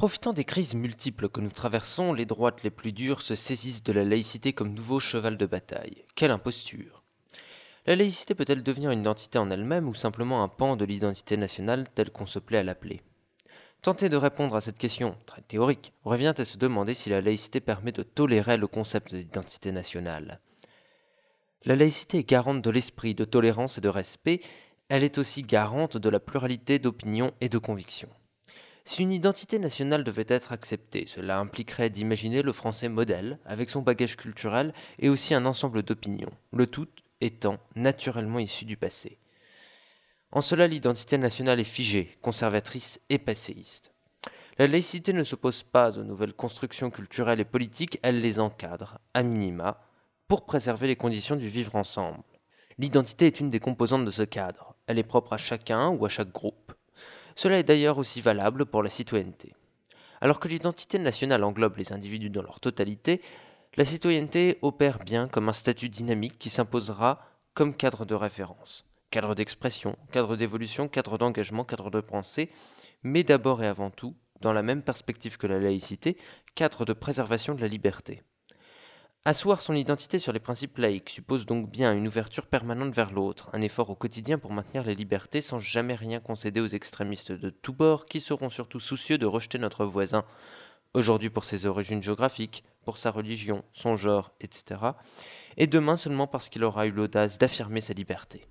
Profitant des crises multiples que nous traversons, les droites les plus dures se saisissent de la laïcité comme nouveau cheval de bataille. Quelle imposture La laïcité peut-elle devenir une identité en elle-même ou simplement un pan de l'identité nationale telle qu'on se plaît à l'appeler? Tenter de répondre à cette question, très théorique, revient à se demander si la laïcité permet de tolérer le concept d'identité nationale. La laïcité est garante de l'esprit de tolérance et de respect, elle est aussi garante de la pluralité d'opinions et de convictions. Si une identité nationale devait être acceptée, cela impliquerait d'imaginer le français modèle, avec son bagage culturel et aussi un ensemble d'opinions, le tout étant naturellement issu du passé. En cela, l'identité nationale est figée, conservatrice et passéiste. La laïcité ne s'oppose pas aux nouvelles constructions culturelles et politiques, elle les encadre, à minima, pour préserver les conditions du vivre ensemble. L'identité est une des composantes de ce cadre. Elle est propre à chacun ou à chaque groupe. Cela est d'ailleurs aussi valable pour la citoyenneté. Alors que l'identité nationale englobe les individus dans leur totalité, la citoyenneté opère bien comme un statut dynamique qui s'imposera comme cadre de référence, cadre d'expression, cadre d'évolution, cadre d'engagement, cadre de pensée, mais d'abord et avant tout, dans la même perspective que la laïcité, cadre de préservation de la liberté. Asseoir son identité sur les principes laïques suppose donc bien une ouverture permanente vers l'autre, un effort au quotidien pour maintenir les libertés sans jamais rien concéder aux extrémistes de tous bords qui seront surtout soucieux de rejeter notre voisin, aujourd'hui pour ses origines géographiques, pour sa religion, son genre, etc., et demain seulement parce qu'il aura eu l'audace d'affirmer sa liberté.